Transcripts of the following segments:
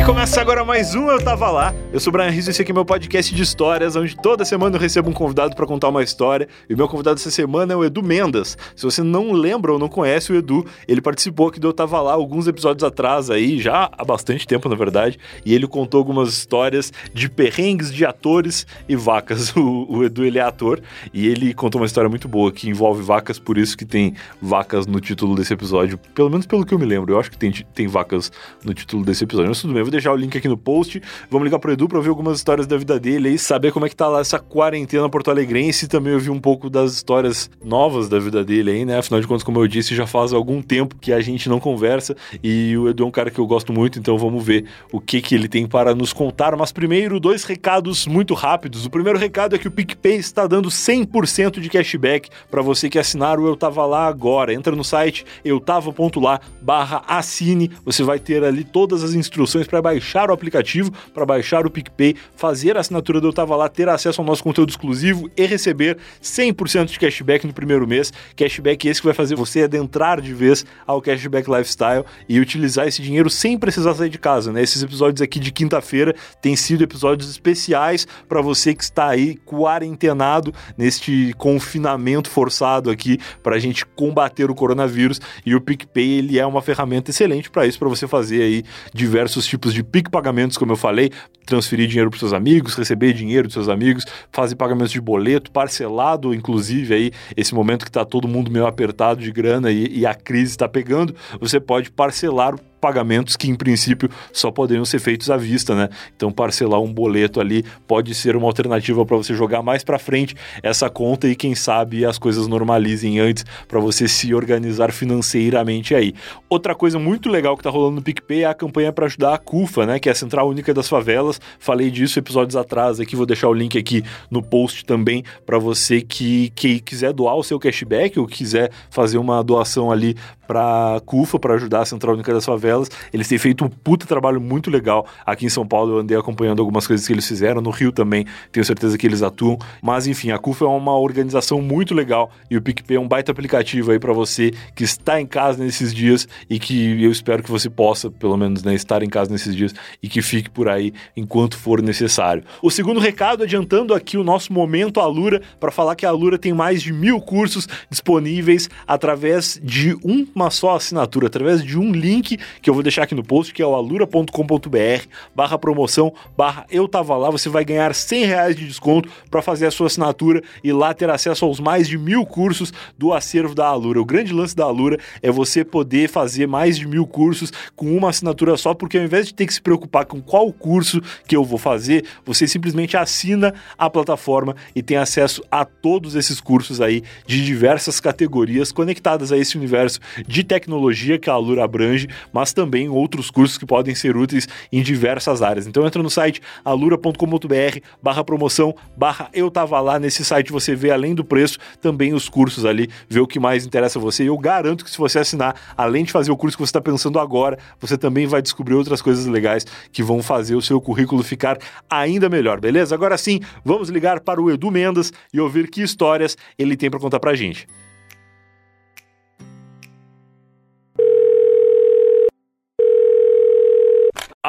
E começa agora mais um Eu Tava Lá. Eu sou o Brian Rizzo e esse aqui é meu podcast de histórias, onde toda semana eu recebo um convidado para contar uma história. E o meu convidado essa semana é o Edu Mendas. Se você não lembra ou não conhece o Edu, ele participou aqui do Eu Tava Lá alguns episódios atrás aí, já há bastante tempo na verdade, e ele contou algumas histórias de perrengues de atores e vacas. O, o Edu, ele é ator e ele contou uma história muito boa que envolve vacas, por isso que tem vacas no título desse episódio. Pelo menos pelo que eu me lembro, eu acho que tem, tem vacas no título desse episódio. Mas tudo bem, vou deixar o link aqui no post. Vamos ligar pro Edu pra ouvir algumas histórias da vida dele e saber como é que tá lá essa quarentena porto-alegrense e também ouvir um pouco das histórias novas da vida dele aí, né? Afinal de contas, como eu disse, já faz algum tempo que a gente não conversa e o Edu é um cara que eu gosto muito, então vamos ver o que que ele tem para nos contar. Mas primeiro, dois recados muito rápidos. O primeiro recado é que o PicPay está dando 100% de cashback para você que assinar o Eu Tava Lá agora. Entra no site eutava.lá barra assine, você vai ter ali todas as instruções para baixar o aplicativo, para baixar o PicPay, fazer a assinatura do Eu Tava Lá, ter acesso ao nosso conteúdo exclusivo e receber 100% de cashback no primeiro mês. Cashback esse que vai fazer você adentrar de vez ao Cashback Lifestyle e utilizar esse dinheiro sem precisar sair de casa, né? Esses episódios aqui de quinta-feira têm sido episódios especiais para você que está aí quarentenado neste confinamento forçado aqui para a gente combater o coronavírus e o PicPay ele é uma ferramenta excelente para isso, para você fazer aí diversos tipos de PIC pagamentos, como eu falei, transferir dinheiro para seus amigos, receber dinheiro dos seus amigos, fazer pagamentos de boleto, parcelado, inclusive aí esse momento que está todo mundo meio apertado de grana e, e a crise está pegando, você pode parcelar pagamentos que em princípio só poderiam ser feitos à vista, né? Então parcelar um boleto ali pode ser uma alternativa para você jogar mais para frente essa conta e quem sabe as coisas normalizem antes para você se organizar financeiramente aí. Outra coisa muito legal que tá rolando no PicPay é a campanha para ajudar a CUFA, né, que é a Central Única das Favelas. Falei disso episódios atrás aqui, vou deixar o link aqui no post também para você que, que quiser doar o seu cashback ou quiser fazer uma doação ali para CUFA para ajudar a Central Única das Favelas Eles têm feito um puta trabalho muito legal. Aqui em São Paulo eu andei acompanhando algumas coisas que eles fizeram. No Rio também tenho certeza que eles atuam. Mas enfim, a CUFA é uma organização muito legal e o PicPay é um baita aplicativo aí para você que está em casa nesses dias e que eu espero que você possa, pelo menos, né, estar em casa nesses dias e que fique por aí enquanto for necessário. O segundo recado, adiantando aqui o nosso momento Alura, para falar que a Alura tem mais de mil cursos disponíveis através de uma só assinatura, através de um link que eu vou deixar aqui no post, que é o alura.com.br barra promoção, barra eu tava lá, você vai ganhar 100 reais de desconto para fazer a sua assinatura e lá ter acesso aos mais de mil cursos do acervo da Alura. O grande lance da Alura é você poder fazer mais de mil cursos com uma assinatura só, porque ao invés de ter que se preocupar com qual curso que eu vou fazer, você simplesmente assina a plataforma e tem acesso a todos esses cursos aí de diversas categorias conectadas a esse universo de tecnologia que a Alura abrange, mas mas também outros cursos que podem ser úteis em diversas áreas. Então entra no site alura.com.br barra promoção, barra eu tava lá. Nesse site você vê além do preço também os cursos ali, vê o que mais interessa a você. E eu garanto que se você assinar, além de fazer o curso que você está pensando agora, você também vai descobrir outras coisas legais que vão fazer o seu currículo ficar ainda melhor, beleza? Agora sim, vamos ligar para o Edu Mendes e ouvir que histórias ele tem para contar pra gente.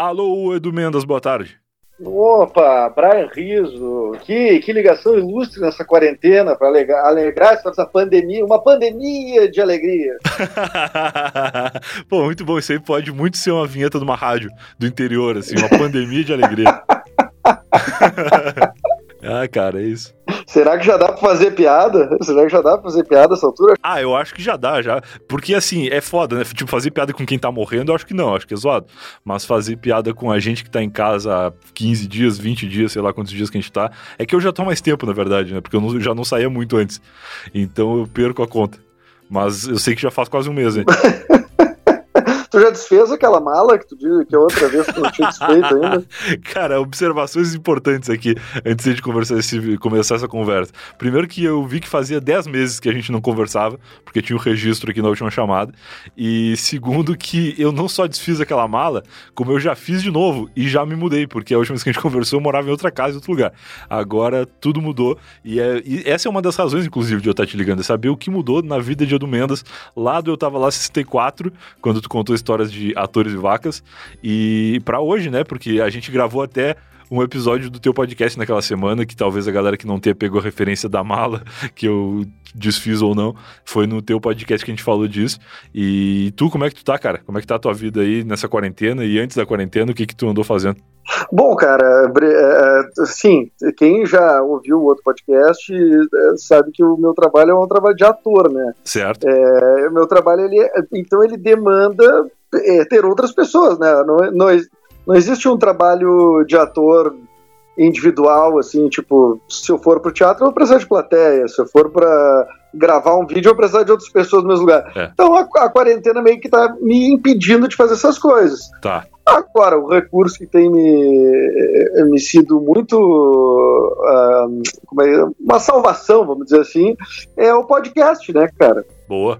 Alô, Edu Mendes, boa tarde. Opa, Brian Riso, que, que ligação ilustre nessa quarentena para alegrar, alegrar essa pandemia, uma pandemia de alegria. Pô, muito bom, isso aí pode muito ser uma vinheta de uma rádio do interior, assim, uma pandemia de alegria. ah, cara, é isso. Será que já dá pra fazer piada? Será que já dá pra fazer piada nessa altura? Ah, eu acho que já dá, já. Porque assim, é foda, né? Tipo, fazer piada com quem tá morrendo, eu acho que não, acho que é zoado. Mas fazer piada com a gente que tá em casa há 15 dias, 20 dias, sei lá quantos dias que a gente tá. É que eu já tô mais tempo, na verdade, né? Porque eu não, já não saía muito antes. Então eu perco a conta. Mas eu sei que já faz quase um mês, hein? Tu já desfez aquela mala que tu disse que outra vez tu não tinha desfeito ainda? Cara, observações importantes aqui antes de conversar esse, começar essa conversa. Primeiro que eu vi que fazia 10 meses que a gente não conversava, porque tinha o um registro aqui na última chamada. E segundo que eu não só desfiz aquela mala, como eu já fiz de novo e já me mudei, porque a última vez que a gente conversou eu morava em outra casa, em outro lugar. Agora tudo mudou e, é, e essa é uma das razões, inclusive, de eu estar te ligando, é saber o que mudou na vida de Edu Mendes lá do Eu Tava Lá 64, quando tu contou histórias de atores e vacas. E para hoje, né? Porque a gente gravou até um episódio do teu podcast naquela semana, que talvez a galera que não tenha pegou a referência da mala, que eu desfiz ou não, foi no teu podcast que a gente falou disso. E tu, como é que tu tá, cara? Como é que tá a tua vida aí nessa quarentena e antes da quarentena, o que que tu andou fazendo? Bom, cara, é, sim, quem já ouviu o outro podcast é, sabe que o meu trabalho é um trabalho de ator, né? Certo. É, o meu trabalho, ele, então ele demanda é, ter outras pessoas, né? Não, não, não existe um trabalho de ator individual, assim, tipo, se eu for pro teatro, eu vou precisar de plateia, se eu for para gravar um vídeo, eu vou precisar de outras pessoas no mesmo lugar. É. Então a, a, quarentena meio que tá me impedindo de fazer essas coisas. Tá. Agora, o recurso que tem me, me sido muito uh, é, uma salvação, vamos dizer assim, é o podcast, né, cara? Boa.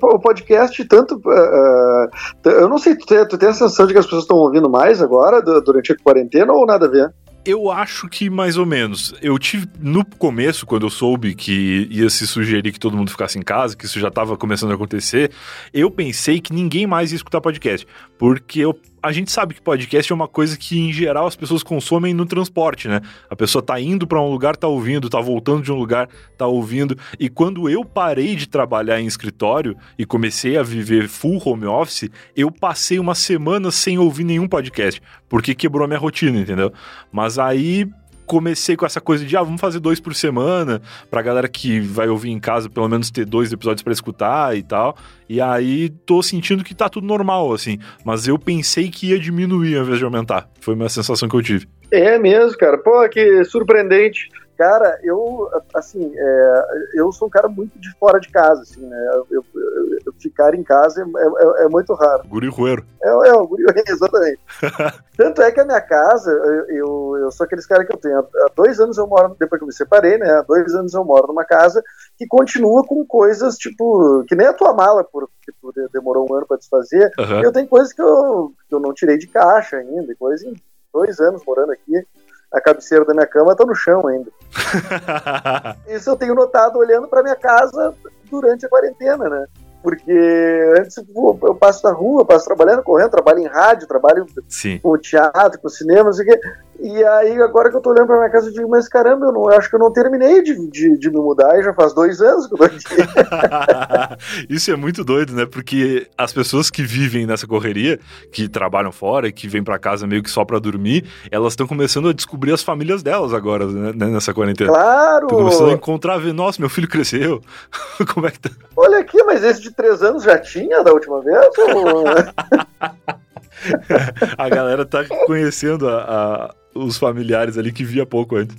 O podcast, tanto. Uh, eu não sei, tu tem, tu tem a sensação de que as pessoas estão ouvindo mais agora, durante a quarentena, ou nada a ver? Eu acho que mais ou menos. Eu tive no começo, quando eu soube que ia se sugerir que todo mundo ficasse em casa, que isso já estava começando a acontecer, eu pensei que ninguém mais ia escutar podcast. Porque eu a gente sabe que podcast é uma coisa que, em geral, as pessoas consomem no transporte, né? A pessoa tá indo para um lugar, tá ouvindo, tá voltando de um lugar, tá ouvindo. E quando eu parei de trabalhar em escritório e comecei a viver full home office, eu passei uma semana sem ouvir nenhum podcast, porque quebrou a minha rotina, entendeu? Mas aí comecei com essa coisa de, ah, vamos fazer dois por semana, pra galera que vai ouvir em casa, pelo menos ter dois episódios para escutar e tal. E aí tô sentindo que tá tudo normal, assim. Mas eu pensei que ia diminuir ao invés de aumentar. Foi uma sensação que eu tive. É mesmo, cara. Pô, que surpreendente. Cara, eu, assim, é, eu sou um cara muito de fora de casa, assim, né? Eu, eu, eu ficar em casa é, é, é muito raro. Guri rueiro. É, é o guri exatamente. Tanto é que a minha casa, eu, eu sou aqueles caras que eu tenho. Há dois anos eu moro, depois que eu me separei, né? Há dois anos eu moro numa casa que continua com coisas, tipo, que nem a tua mala, porque tu demorou um ano para desfazer. Uhum. Eu tenho coisas que eu, que eu não tirei de caixa ainda, coisas em dois anos morando aqui a cabeceira da minha cama tá no chão ainda. Isso eu tenho notado olhando para minha casa durante a quarentena, né? Porque antes eu passo na rua, passo trabalhando, correndo, trabalho em rádio, trabalho Sim. com teatro, com cinema, não sei o quê. E aí, agora que eu tô olhando pra minha casa, eu digo, mas caramba, eu, não, eu acho que eu não terminei de, de, de, me mudar e já faz dois anos que eu tô aqui. Isso é muito doido, né? Porque as pessoas que vivem nessa correria, que trabalham fora e que vêm para casa meio que só pra dormir, elas estão começando a descobrir as famílias delas agora, né? Nessa quarentena. Claro! Estão começando a encontrar, ver, nossa, meu filho cresceu. Como é que tá? Olha aqui, mas esse de três anos já tinha da última vez? Ou... a galera tá conhecendo a, a os familiares ali que via pouco antes.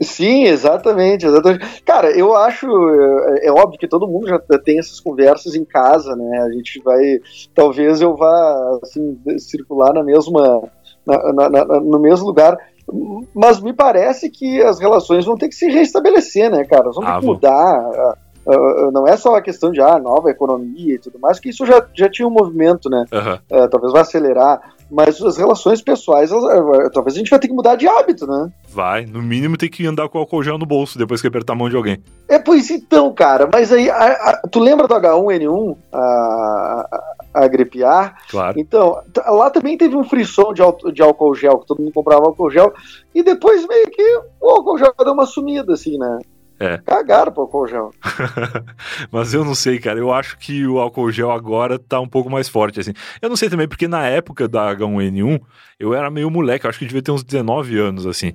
Sim, exatamente, exatamente. Cara, eu acho, é, é, óbvio que todo mundo já tem essas conversas em casa, né? A gente vai, talvez eu vá, assim, circular na mesma, na, na, na, no mesmo lugar, mas me parece que as relações vão ter que se restabelecer, né, cara? Vão ter ah, que mudar. Uh, não é só a questão de ah, nova economia e tudo mais, que isso já, já tinha um movimento, né? Uhum. Uh, talvez vá acelerar mas as relações pessoais, elas, talvez a gente vai ter que mudar de hábito, né? Vai, no mínimo tem que andar com álcool gel no bolso depois que apertar a mão de alguém. É, pois então, cara, mas aí, a, a, tu lembra do H1N1, a, a, gripe A? Claro. Então, lá também teve um frisson de, de álcool gel, que todo mundo comprava álcool gel, e depois meio que o álcool gel deu uma sumida, assim, né? É. Cagaram pro álcool gel. Mas eu não sei, cara. Eu acho que o álcool gel agora tá um pouco mais forte, assim. Eu não sei também, porque na época da H1N1, eu era meio moleque. Eu acho que devia ter uns 19 anos, assim.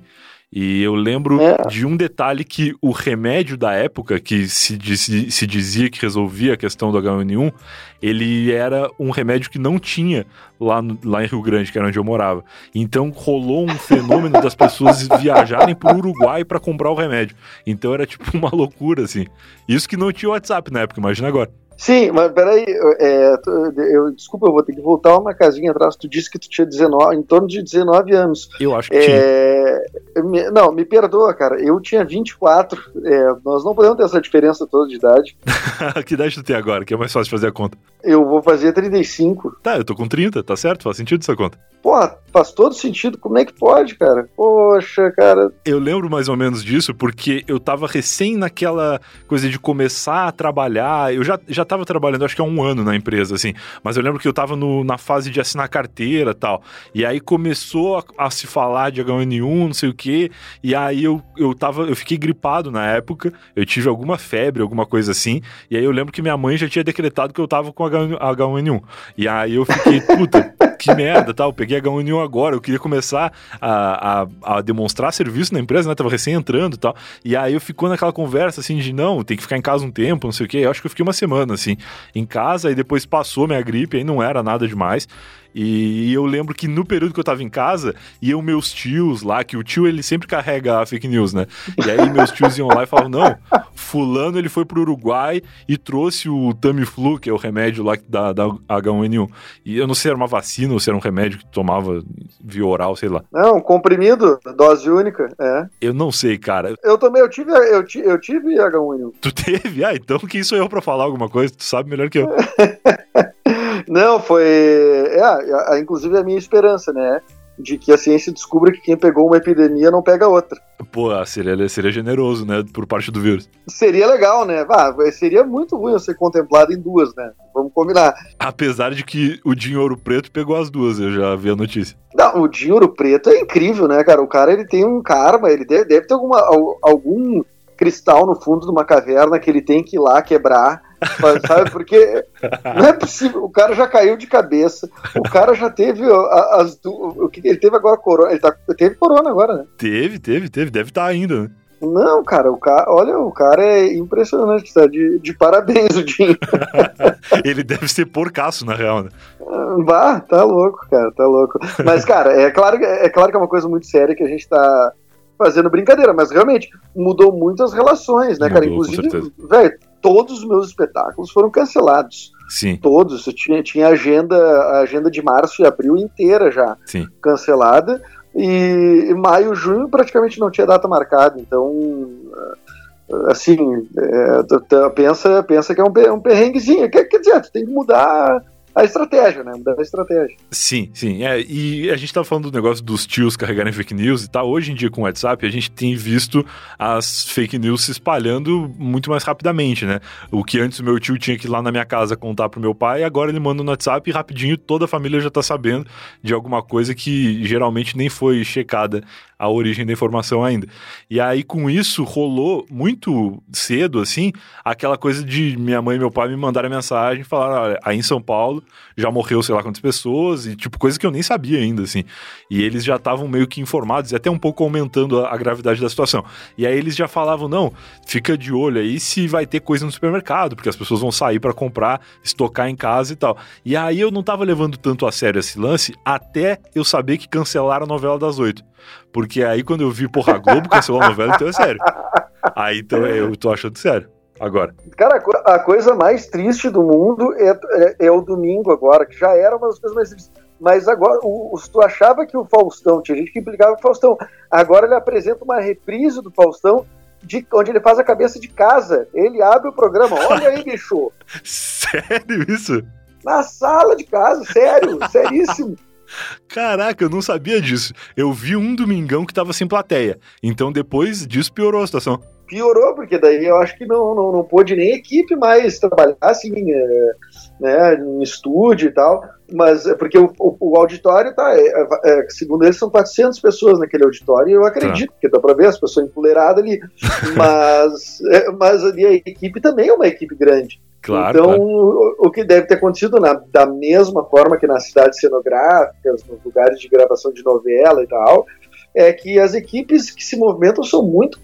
E eu lembro é. de um detalhe que o remédio da época, que se, dizia, se dizia que resolvia a questão do H1N1, ele era um remédio que não tinha lá, no, lá em Rio Grande, que era onde eu morava. Então rolou um fenômeno das pessoas viajarem para o Uruguai para comprar o remédio. Então era tipo uma loucura, assim. Isso que não tinha WhatsApp na época, imagina agora. Sim, mas peraí, é, eu, desculpa, eu vou ter que voltar uma casinha atrás. Tu disse que tu tinha 19, em torno de 19 anos. Eu acho que é, tinha. Não, me perdoa, cara. Eu tinha 24. É, nós não podemos ter essa diferença toda de idade. que idade tu tem agora? Que é mais fácil fazer a conta. Eu vou fazer 35. Tá, eu tô com 30, tá certo? Faz sentido essa conta. Porra, faz todo sentido. Como é que pode, cara? Poxa, cara. Eu lembro mais ou menos disso porque eu tava recém naquela coisa de começar a trabalhar. Eu já, já tava trabalhando, acho que há um ano na empresa, assim. Mas eu lembro que eu tava no, na fase de assinar carteira tal. E aí começou a, a se falar de H1N1, não sei o quê. E aí eu, eu tava, eu fiquei gripado na época. Eu tive alguma febre, alguma coisa assim. E aí eu lembro que minha mãe já tinha decretado que eu tava com H1N1. E aí eu fiquei, puta, que merda, tal. Peguei H1N1 agora. Eu queria começar a, a, a demonstrar serviço na empresa, né? Tava recém entrando e tal. E aí eu ficou naquela conversa assim de não, tem que ficar em casa um tempo, não sei o quê. Eu acho que eu fiquei uma semana assim em casa e depois passou minha gripe, aí não era nada demais. E eu lembro que no período que eu tava em casa, iam meus tios lá, que o tio ele sempre carrega a fake news, né? E aí meus tios iam lá e falavam: não, fulano ele foi pro Uruguai e trouxe o Tamiflu, que é o remédio lá da, da H1N1. E eu não sei se era uma vacina ou se era um remédio que tomava via oral, sei lá. Não, comprimido, dose única, é. Eu não sei, cara. Eu também, eu tive, eu, eu tive H1N1. Tu teve? Ah, então quem sou eu pra falar alguma coisa? Tu sabe melhor que eu. Não, foi. É, inclusive a minha esperança, né? De que a ciência descubra que quem pegou uma epidemia não pega outra. Pô, seria, seria generoso, né? Por parte do vírus. Seria legal, né? Ah, seria muito ruim eu ser contemplado em duas, né? Vamos combinar. Apesar de que o Dinho Ouro Preto pegou as duas, eu já vi a notícia. Não, o Dinho Ouro Preto é incrível, né, cara? O cara ele tem um karma, ele deve, deve ter alguma, algum cristal no fundo de uma caverna que ele tem que ir lá quebrar sabe? Porque não é possível. O cara já caiu de cabeça. O cara já teve as o que ele teve agora corona. Ele tá, teve corona agora, né? Teve, teve, teve. Deve estar tá ainda. Né? Não, cara, o cara, olha, o cara é impressionante, tá? De, de parabéns, o Dinho. ele deve ser porcaço, na real, né? Bah, tá louco, cara, tá louco. Mas, cara, é claro, é claro que é uma coisa muito séria que a gente tá fazendo brincadeira, mas realmente mudou muito as relações, né, mudou, cara? Inclusive, velho, todos os meus espetáculos foram cancelados. Sim. Todos. Eu tinha, tinha agenda, a agenda de março e abril inteira já Sim. cancelada. E maio, junho praticamente não tinha data marcada. Então, assim, é, pensa, pensa que é um, um perrenguezinho. Quer, quer dizer, tu tem que mudar a estratégia, né? Mudar a estratégia. Sim, sim. É, e a gente tá falando do negócio dos tios carregarem fake news e tal. Hoje em dia, com o WhatsApp, a gente tem visto as fake news se espalhando muito mais rapidamente, né? O que antes o meu tio tinha que ir lá na minha casa contar pro meu pai, agora ele manda no WhatsApp e rapidinho toda a família já tá sabendo de alguma coisa que geralmente nem foi checada a origem da informação ainda. E aí, com isso, rolou muito cedo, assim, aquela coisa de minha mãe e meu pai me mandarem mensagem e falar: olha, aí em São Paulo já morreu sei lá quantas pessoas, e tipo, coisa que eu nem sabia ainda, assim. E eles já estavam meio que informados, e até um pouco aumentando a, a, gravidade da situação. E aí eles já falavam: não, fica de olho aí se vai ter coisa no supermercado, porque as pessoas vão sair para comprar, estocar em casa e tal. E aí eu não tava levando tanto a sério esse lance, até eu saber que cancelaram a novela das oito. Porque aí quando eu vi, porra, a Globo cancelou a novela, então é sério. Aí então eu tô achando sério. Agora. Cara, a coisa mais triste do mundo é, é, é, o domingo agora, que já era uma das coisas mais tristes. Mas agora, o, o, tu achava que o Faustão, tinha gente que implicava com o Faustão. Agora ele apresenta uma reprise do Faustão, de, onde ele faz a cabeça de casa. Ele abre o programa. Olha aí, bicho. Sério isso? Na sala de casa, sério, seríssimo. Caraca, eu não sabia disso. Eu vi um domingão que tava sem plateia. Então depois disso piorou a situação. Piorou, porque daí eu acho que não, não, não pôde nem equipe mais trabalhar assim, é, né, em estúdio e tal. Mas é porque o, o, o auditório tá, é, é, segundo eles, são 400 pessoas naquele auditório, e eu acredito, tá. porque dá pra ver as pessoas empoleiradas ali. mas, é, mas ali a equipe também é uma equipe grande. Claro, então, claro. O, o, que deve ter acontecido na, da mesma forma que nas cidades cenográficas, nos lugares de gravação de novela e tal, é que as equipes que se movimentam são muito,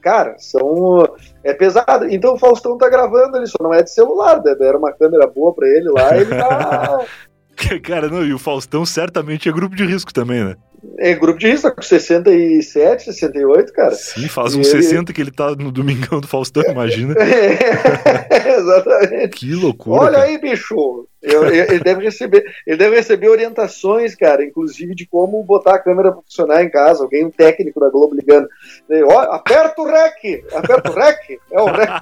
cara, são é pesado. Então o Faustão tá gravando, ele só não é de celular, né? era uma câmera boa para ele lá, ele tá Cara, não, e o Faustão certamente é grupo de risco também, né? É grupo de risco, tá com 67, 68, cara. Sim, faz uns ele... 60 que ele tá no Domingão do Faustão, imagina. É, exatamente. Que loucura. Olha cara. aí, bicho. Eu, ele, deve receber, ele deve receber orientações, cara, inclusive de como botar a câmera para funcionar em casa. Alguém, um técnico da Globo ligando. Ó, aperta o REC! Aperta o REC! É o REC!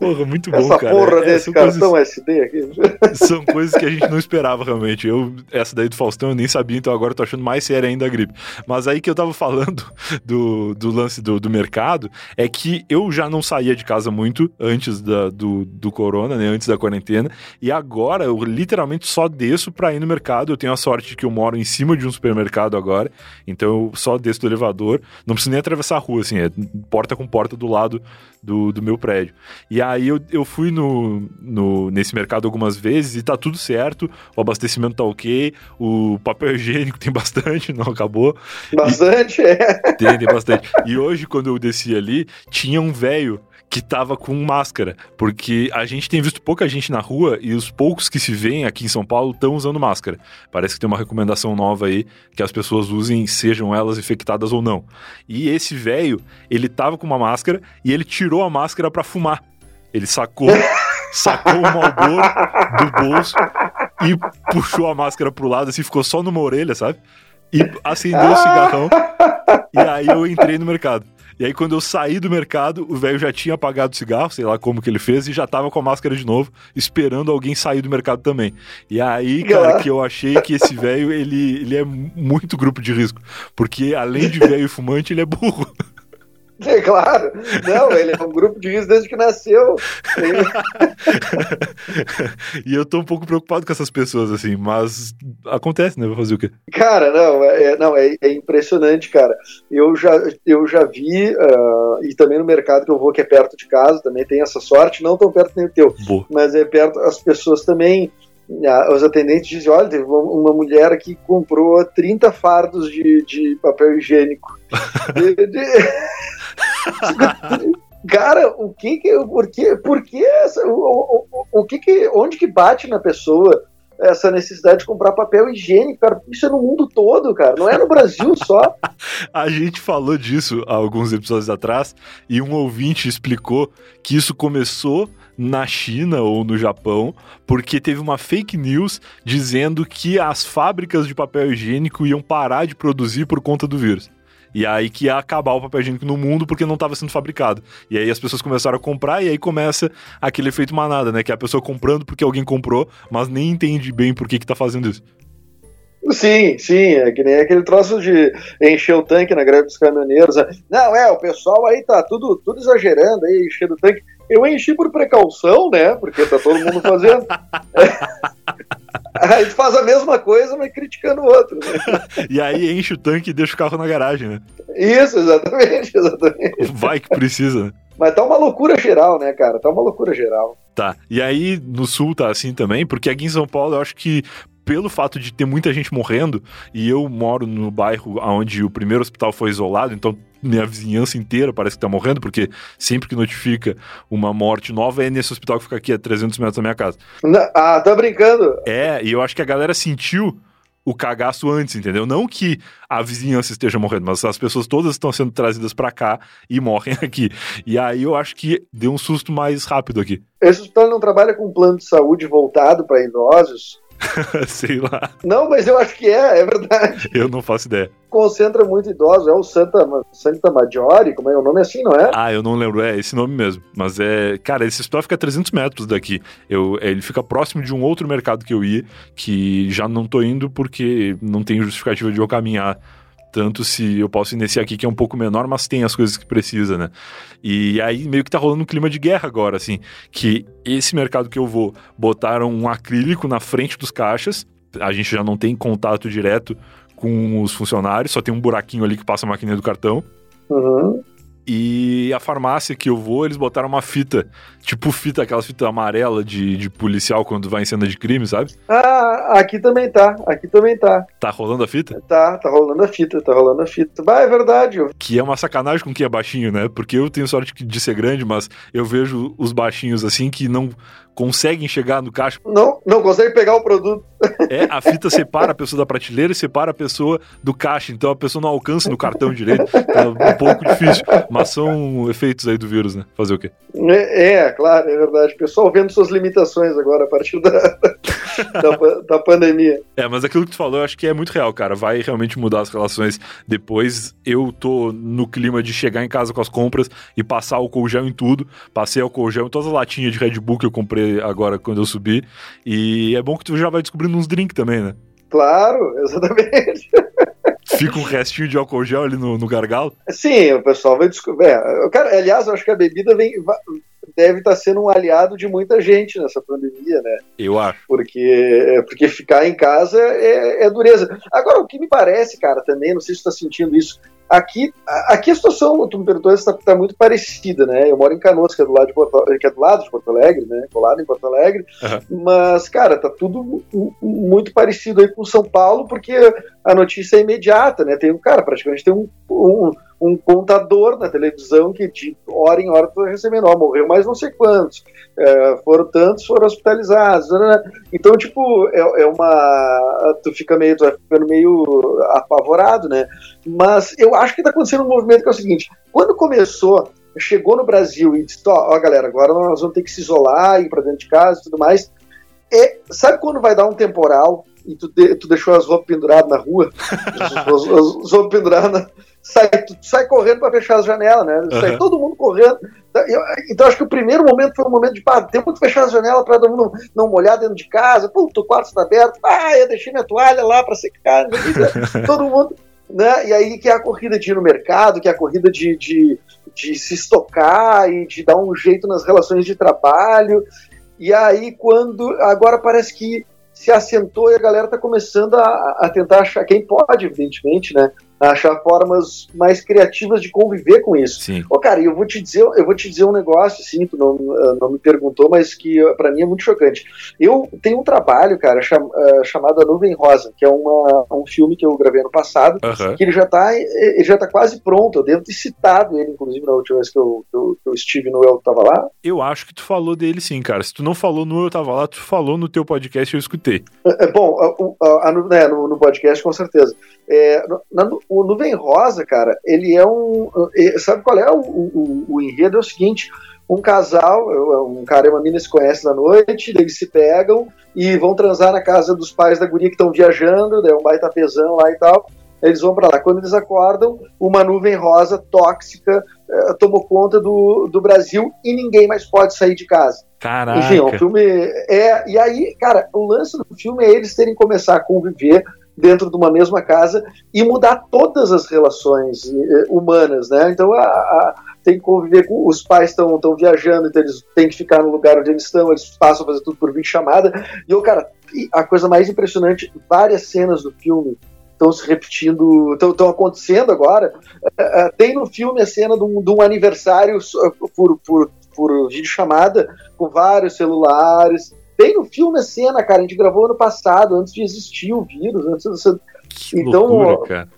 porra, muito bom, essa cara. porra é, desse cartão coisas, SD aqui. São coisas que a gente não esperava, realmente. Eu, essa daí do Faustão, eu nem sabia, então agora eu tô achando mais séria ainda a gripe. Mas aí que eu tava falando do, do lance do, do mercado, é que eu já não saía de casa muito antes da, do, do corona, né? Antes da quarentena. E agora eu literalmente só desço pra ir no mercado. Eu tenho a sorte de que eu moro em cima de um supermercado agora. Então eu só desço do elevador. Não preciso nem atravessar a rua, assim, é porta com porta do lado do, do meu prédio. E aí eu, eu fui no, no, nesse mercado algumas vezes e tá tudo certo, o abastecimento tá ok, o papel higiênico tem bastante, não acabou. Bastante, e, é. Tem, tem bastante. E hoje, quando eu desci ali, tinha um velho que tava com máscara, porque a gente tem visto pouca gente na rua e os poucos que se veem aqui em São Paulo estão usando máscara. Parece que tem uma recomendação nova aí que as pessoas usem, sejam elas infectadas ou não. E esse velho, ele tava com uma máscara e ele tirou a máscara para fumar. Ele sacou, sacou o Marlboro do bolso e puxou a máscara pro lado assim, ficou só numa orelha, sabe? E acendeu o cigarrão. E aí eu entrei no mercado. E aí, quando eu saí do mercado, o velho já tinha apagado o cigarro, sei lá como que ele fez, e já tava com a máscara de novo, esperando alguém sair do mercado também. E aí, cara, que eu achei que esse velho, ele, ele é muito grupo de risco. Porque além de velho fumante, ele é burro. É claro, não, ele é um grupo de risco desde que nasceu. e eu tô um pouco preocupado com essas pessoas, assim, mas acontece, né? Vou fazer o quê? Cara, não, é, é, não, é, é impressionante, cara. Eu já, eu já vi, uh, e também no mercado que eu vou, que é perto de casa, também tem essa sorte, não tão perto nem o teu, Boa. mas é perto, as pessoas também os atendentes dizem, olha, teve uma mulher que comprou 30 fardos de, de papel higiênico. de, de... Cara, o que que, por que, por que essa, o, o, o que que, onde que bate na pessoa essa necessidade de comprar papel higiênico, cara? Isso é no mundo todo, cara, não é no Brasil só. A gente falou disso há alguns episódios atrás e um ouvinte explicou que isso começou na China ou no Japão, porque teve uma fake news dizendo que as fábricas de papel higiênico iam parar de produzir por conta do vírus. E aí que ia acabar o papel higiênico no mundo porque não estava sendo fabricado. E aí as pessoas começaram a comprar e aí começa aquele efeito manada, né? Que é a pessoa comprando porque alguém comprou, mas nem entende bem por que que tá fazendo isso. Sim, sim, é que nem aquele troço de encher o tanque na greve dos caminhoneiros. Né? Não, é, o pessoal aí tá tudo, tudo exagerando aí, enchendo o tanque. Eu enchi por precaução, né? Porque tá todo mundo fazendo. a gente faz a mesma coisa, mas criticando o outro. Né? e aí enche o tanque e deixa o carro na garagem, né? Isso, exatamente, exatamente. Vai que precisa, né? Mas tá uma loucura geral, né, cara? Tá uma loucura geral. Tá. E aí no sul tá assim também, porque aqui em São Paulo eu acho que pelo fato de ter muita gente morrendo, e eu moro no bairro onde o primeiro hospital foi isolado, então minha vizinhança inteira parece que tá morrendo, porque sempre que notifica uma morte nova é nesse hospital que fica aqui a 300 metros da minha casa. Ah, tá brincando? É, e eu acho que a galera sentiu o cagaço antes, entendeu? Não que a vizinhança esteja morrendo, mas as pessoas todas estão sendo trazidas para cá e morrem aqui. E aí eu acho que deu um susto mais rápido aqui. Esse hospital não trabalha com um plano de saúde voltado para idosos? Sei lá. Não, mas eu acho que é, é verdade. Eu não faço ideia. Concentra muito idosos, é o Santa, Santa Maggiore, como é o nome assim, não é? Ah, eu não lembro, é esse nome mesmo. Mas é. Cara, esse hospital fica a 300 metros daqui. Eu, ele fica próximo de um outro mercado que eu ia, que já não tô indo porque não tem justificativa de eu caminhar tanto se eu posso nesse aqui que é um pouco menor, mas tem as coisas que precisa, né? E aí meio que tá rolando um clima de guerra agora, assim, que esse mercado que eu vou botaram um acrílico na frente dos caixas, a gente já não tem contato direto com os funcionários, só tem um buraquinho ali que passa a máquina do cartão. Uhum. E a farmácia que eu vou, eles botaram uma fita, tipo fita, aquela fita amarela de, de policial quando vai em cena de crime, sabe? Ah, aqui também tá, aqui também tá. Tá rolando a fita? Tá, tá rolando a fita, tá rolando a fita. Bah, é verdade. Que é uma sacanagem com quem é baixinho, né? Porque eu tenho sorte de ser grande, mas eu vejo os baixinhos assim que não conseguem chegar no caixa. Não, não conseguem pegar o produto. É, a fita separa a pessoa da prateleira e separa a pessoa do caixa, então a pessoa não alcança no cartão direito. Tá um pouco difícil, mas são efeitos aí do vírus, né? Fazer o quê? É, é claro, é verdade. O pessoal vendo suas limitações agora a partir da, da, da, pandemia. É, mas aquilo que tu falou eu acho que é muito real, cara. Vai realmente mudar as relações depois. Eu tô no clima de chegar em casa com as compras e passar álcool gel em tudo. Passei álcool gel em todas as latinhas de Red Bull que eu comprei agora quando eu subi. E é bom que tu já vai descobrindo uns drinks também, né? Claro, exatamente. Fica um restinho de álcool gel ali no, no gargalo? Sim, o pessoal vai descobrir. É, cara, aliás, eu acho que a bebida vem, deve estar sendo um aliado de muita gente nessa pandemia, né? Eu acho. Porque, porque ficar em casa é, é dureza. Agora, o que me parece, cara, também, não sei se você está sentindo isso, Aqui, aqui a situação, tu me perguntou, está tá muito parecida, né? Eu moro em Canoas, que é do lado de Porto, que é do lado de Porto Alegre, né? Colado em Porto Alegre. Uhum. Mas, cara, tá tudo muito parecido aí com São Paulo, porque a notícia é imediata, né? Tem um cara, praticamente tem um, um, um contador na televisão que de hora em hora tu tá recebendo, ó, morreu mais não sei quantos, é, foram tantos, foram hospitalizados. Né, né, né? Então, tipo, é, é, uma. Tu fica meio, tu vai ficando meio apavorado, né? Mas eu acho que tá acontecendo um movimento que é o seguinte: quando começou, chegou no Brasil e disse, ó, ó galera, agora nós vamos ter que se isolar, ir pra dentro de casa e tudo mais. É, sabe quando vai dar um temporal e tu, de, tu deixou as roupas penduradas na rua? as, as, as roupas penduradas na, sai, sai correndo para fechar as janelas, né? Sai uhum. todo mundo correndo. Então acho que o primeiro momento foi um momento de pá, tem muito fechar as janelas para todo mundo não molhar dentro de casa. Pô, o quarto está aberto. Ah, eu deixei minha toalha lá para secar. todo mundo. Né? E aí que é a corrida de ir no mercado, que é a corrida de, de, de se estocar e de dar um jeito nas relações de trabalho. E aí quando agora parece que se assentou e a galera está começando a, a, tentar achar, quem pode, evidentemente, né? Achar formas mais criativas de conviver com isso. Sim. Ô, cara, eu vou te dizer, eu vou te dizer um negócio, assim, tu não, eh, não me perguntou, mas que eh, para mim é muito chocante. Eu tenho um trabalho, cara, cham, uh, chamado A Nuvem Rosa, que é uma, um filme que eu gravei ano passado, que ele já está ele já tá quase pronto. Eu devo ter citado ele, inclusive, na última vez que eu, que eu, que eu estive no Eu Tava Lá. Eu acho que tu falou dele sim, cara. Se tu não falou no Eu Tava Lá, tu falou no teu podcast eu escutei. É, é bom, a, a, a, né, no, no, podcast com certeza. É, na, o Nuvem Rosa, cara, ele é um. É, sabe qual é o, o, o enredo? É o seguinte: um casal, um cara e uma menina se conhecem na noite, eles se pegam e vão transar na casa dos pais da guria que estão viajando, daí é um baita pesão lá e tal. Eles vão para lá. Quando eles acordam, uma nuvem rosa tóxica uh, tomou conta do, do Brasil e ninguém mais pode sair de casa. Caraca. Enfim, o filme é. E aí, cara, o lance do filme é eles terem que começar a conviver dentro de uma mesma casa e mudar todas as relações uh, humanas, né? Então a, a, tem que conviver com os pais estão viajando, então eles têm que ficar no lugar onde eles estão, eles passam a fazer tudo por vídeo chamada. E eu, cara, a coisa mais impressionante, várias cenas do filme estão se repetindo, estão acontecendo agora. É, tem no filme a cena de um, de um aniversário por, por, por videochamada com vários celulares. Tem no filme a cena, cara, a gente gravou ano passado, antes de existir o vírus. Antes de... Que então, loucura, cara.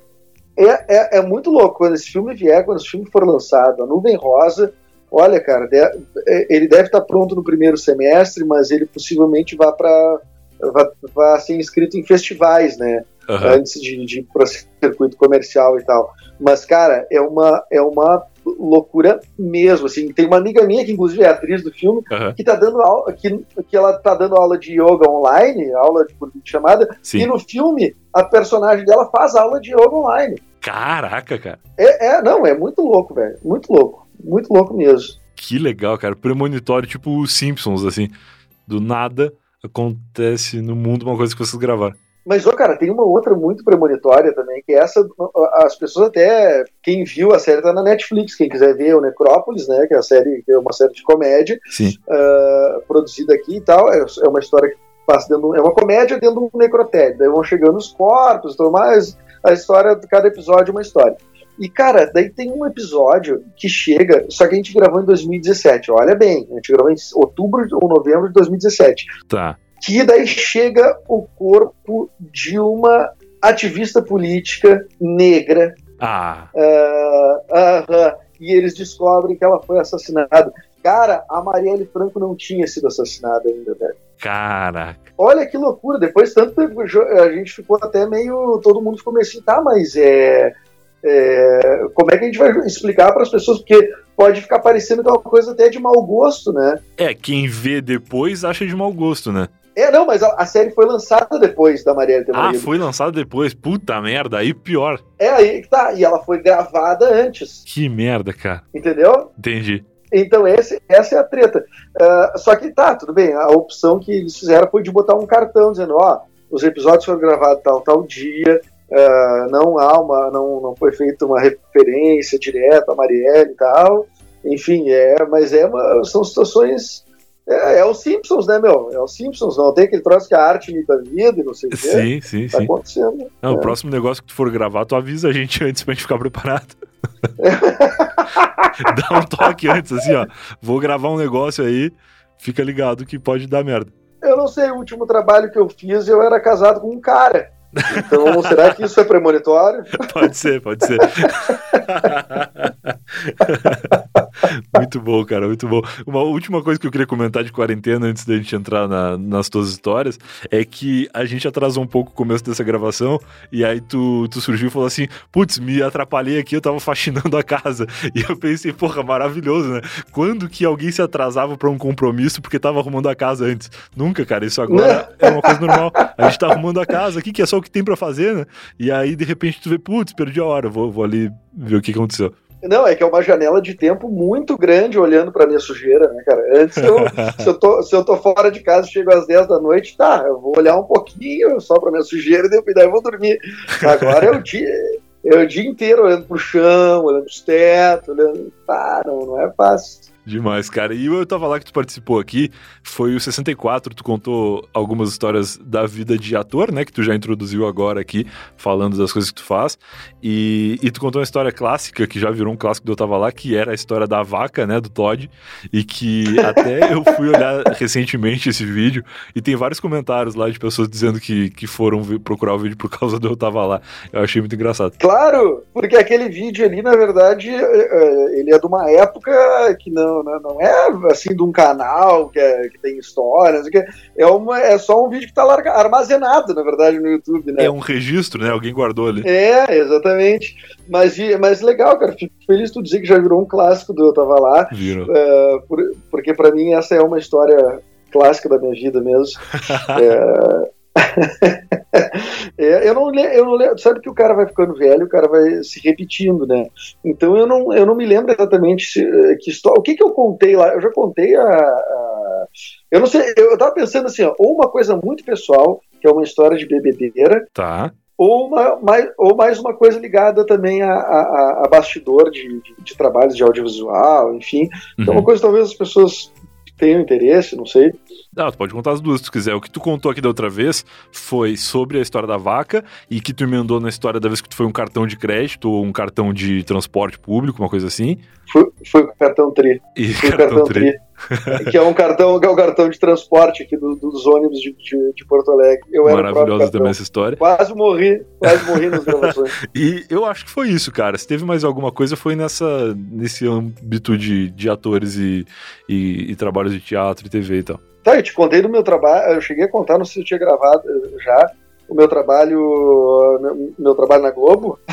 É, é, é, muito louco quando esse filme vier, quando esse filme for lançado. A Nuvem Rosa, olha, cara, ele deve estar pronto no primeiro semestre, mas ele possivelmente vá para vá, vá ser inscrito em festivais, né? uhum. antes de, de ir para o circuito comercial e tal. Mas, cara, é uma, é uma loucura mesmo, assim. Tem uma amiga minha, que inclusive é atriz do filme, uhum. que tá dando aula, que, que ela tá dando aula de yoga online, aula de por chamada, Sim. e no filme a personagem dela faz aula de yoga online. Caraca, cara. É, é não, é muito louco, velho. Muito louco. Muito louco mesmo. Que legal, cara. Premonitório, tipo os Simpsons, assim. Do nada acontece no mundo uma coisa que vocês gravaram. Mas, ó, cara, tem uma outra muito premonitória também, que é essa, as pessoas até, quem viu a série tá na Netflix, quem quiser ver o Necrópolis, né, que é a série, que é uma série de comédia, uh, produzida aqui e tal, é, é, uma história que passa dentro, é uma comédia dentro de um necrotério, daí vão chegando os corpos, tudo mais, a história, de cada episódio é uma história. E, cara, daí tem um episódio que chega, só que a gente gravou em 2017, olha bem, a gente gravou em outubro ou novembro de 2017. Tá que daí chega o corpo de uma ativista política negra. Ah. Uh, uh, uh, e eles descobrem que ela foi assassinada. Cara, a Marielle Franco não tinha sido assassinada ainda, velho. Caraca. Olha que loucura. Depois, tanto a gente ficou até meio. Todo mundo ficou meio assim, tá, mas é. é como é que a gente vai explicar para as pessoas? Porque pode ficar parecendo que é uma coisa até de mau gosto, né? É, quem vê depois acha de mau gosto, né? É, não, mas a, a série foi lançada depois da Marielle ter Ah, foi lançada depois. Puta merda, aí pior. É aí que tá. E ela foi gravada antes. Que merda, cara. Entendeu? Entendi. Então, esse, essa é a treta. Uh, só que tá, tudo bem. A opção que eles fizeram foi de botar um cartão dizendo: ó, os episódios foram gravados tal, tal dia. Uh, não há uma, não, não foi feita uma referência direta a Marielle e tal. Enfim, é, mas é uma, são situações é, é os Simpsons, né, meu? É os Simpsons, não tem aquele troço que a arte imita a vida e não sei o quê. Sim, sim, tá sim. acontecendo. Não, é. O próximo negócio que tu for gravar, tu avisa a gente antes pra gente ficar preparado. Dá um toque antes, assim, ó. Vou gravar um negócio aí, fica ligado que pode dar merda. Eu não sei, o último trabalho que eu fiz, eu era casado com um cara. Então, será que isso é premonitório? Pode ser, pode ser. muito bom, cara, muito bom. Uma última coisa que eu queria comentar de quarentena antes da gente entrar na, nas tuas histórias é que a gente atrasou um pouco o começo dessa gravação e aí tu, tu surgiu e falou assim: putz, me atrapalhei aqui, eu tava faxinando a casa. E eu pensei, porra, maravilhoso, né? Quando que alguém se atrasava para um compromisso porque tava arrumando a casa antes? Nunca, cara, isso agora é uma coisa normal. A gente tá arrumando a casa aqui, que é só o que tem para fazer, né? E aí, de repente, tu vê, putz, perdi a hora, vou, vou ali ver o que aconteceu. Não, é que é uma janela de tempo muito grande olhando pra minha sujeira, né, cara? Antes, eu, se, eu tô, se eu tô fora de casa, chego às 10 da noite, tá, eu vou olhar um pouquinho só pra minha sujeira e daí eu vou dormir. Agora é o dia, é o dia inteiro olhando pro chão, olhando pros tetos, olhando. Tá, não, não é fácil. Demais, cara. E eu tava lá que tu participou aqui, foi o 64, tu contou algumas histórias da vida de ator, né, que tu já introduziu agora aqui, falando das coisas que tu faz, e, e tu contou uma história clássica, que já virou um clássico do Eu Tava Lá, que era a história da vaca, né, do Todd, e que até eu fui olhar recentemente esse vídeo, e tem vários comentários lá de pessoas dizendo que, que foram procurar o vídeo por causa do Eu Tava Lá. Eu achei muito engraçado. Claro, porque aquele vídeo ali, na verdade, ele é de uma época que não não, não é assim de um canal que, é, que tem histórias, que é, uma, é só um vídeo que está armazenado, na verdade, no YouTube, né? É um registro, né? Alguém guardou ali. É, exatamente. Mas, mas legal, cara. Fico feliz tu dizer que já virou um clássico do Eu Tava Lá. Virou. Uh, por, porque para mim essa é uma história clássica da minha vida mesmo. é, é, eu não eu não lembro, sabe que o cara vai ficando velho, o cara vai se repetindo, né? Então eu não, eu não me lembro exatamente se, que história, o que que eu contei lá. Eu já contei a, a eu não sei, eu tava pensando assim, ó, ou uma coisa muito pessoal, que é uma história de bebedeira. Tá. Ou, uma, mais, ou mais uma coisa ligada também a, a, a bastidor de, de, de, trabalhos de audiovisual, enfim. Então, uhum. uma coisa talvez as pessoas tenham interesse, não sei. Não, tu pode contar as duas se tu quiser. O que tu contou aqui da outra vez foi sobre a história da vaca e que tu emendou na história da vez que tu foi um cartão de crédito ou um cartão de transporte público, uma coisa assim. Foi, foi o cartão TRI. E foi cartão, cartão TRI. TRI. Que é um cartão, que é um cartão de transporte aqui do, dos ônibus de, de, de, Porto Alegre. Eu Maravilhosa também essa história. Quase morri, quase morri nas gravações. e eu acho que foi isso, cara. Se teve mais alguma coisa, foi nessa, nesse âmbito de, de atores e, e, e trabalhos de teatro e TV e tal. Tá, eu te contei do meu trabalho, eu cheguei a contar, não sei se eu tinha gravado já, o meu trabalho, meu, meu trabalho na Globo.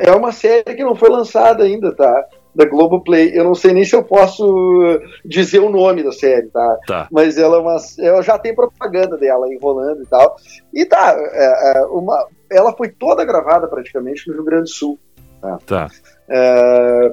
é uma série que não foi lançada ainda, tá? Da Globoplay. Eu não sei nem se eu posso dizer o nome da série, tá? tá. Mas ela, é uma, ela já tem propaganda dela enrolando e tal. E tá, é, é uma, ela foi toda gravada praticamente no Rio Grande do Sul. Tá. tá. É,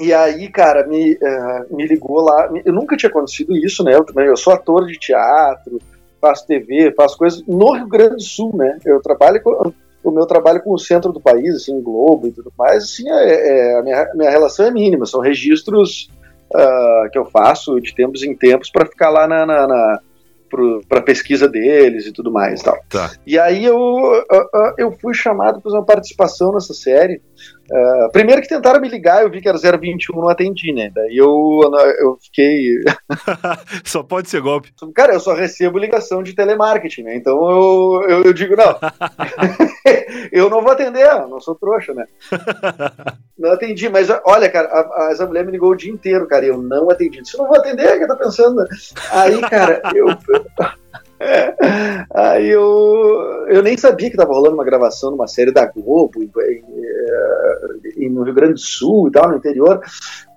e aí, cara, me, uh, me ligou lá. Eu nunca tinha acontecido isso, né? Eu, também, eu sou ator de teatro, faço TV, faço coisas no Rio Grande do Sul, né? Eu trabalho com o meu trabalho com o centro do país, assim, Globo e tudo mais, assim, é, é a minha, minha relação é mínima. São registros uh, que eu faço de tempos em tempos para ficar lá na, na, na para pesquisa deles e tudo mais, tal. Tá. E aí eu, eu, eu fui chamado para uma participação nessa série Uh, primeiro que tentaram me ligar, eu vi que era 021, não atendi, né? Daí eu, eu fiquei. só pode ser golpe. Cara, eu só recebo ligação de telemarketing, né? Então eu, eu, eu digo, não. eu não vou atender, não sou trouxa, né? não atendi, mas olha, cara, a, a, essa mulher me ligou o dia inteiro, cara, e eu não atendi. Se eu não vou atender, o que tá pensando? Aí, cara, eu. É. Aí eu, eu nem sabia que estava rolando uma gravação numa série da Globo em, em, em, no Rio Grande do Sul e tal, no interior.